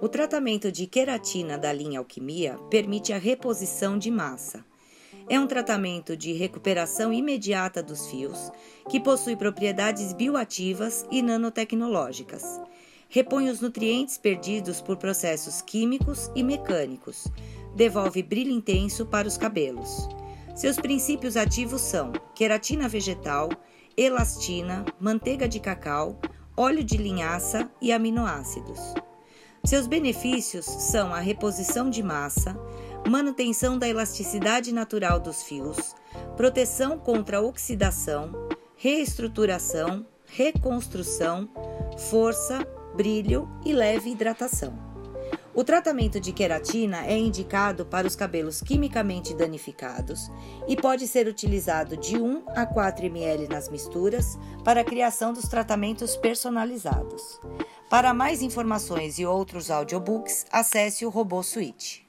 O tratamento de queratina da linha Alquimia permite a reposição de massa. É um tratamento de recuperação imediata dos fios, que possui propriedades bioativas e nanotecnológicas. Repõe os nutrientes perdidos por processos químicos e mecânicos. Devolve brilho intenso para os cabelos. Seus princípios ativos são queratina vegetal, elastina, manteiga de cacau, óleo de linhaça e aminoácidos. Seus benefícios são a reposição de massa, manutenção da elasticidade natural dos fios, proteção contra oxidação, reestruturação, reconstrução, força, brilho e leve hidratação. O tratamento de queratina é indicado para os cabelos quimicamente danificados e pode ser utilizado de 1 a 4 ml nas misturas para a criação dos tratamentos personalizados. Para mais informações e outros audiobooks, acesse o Robô Suite.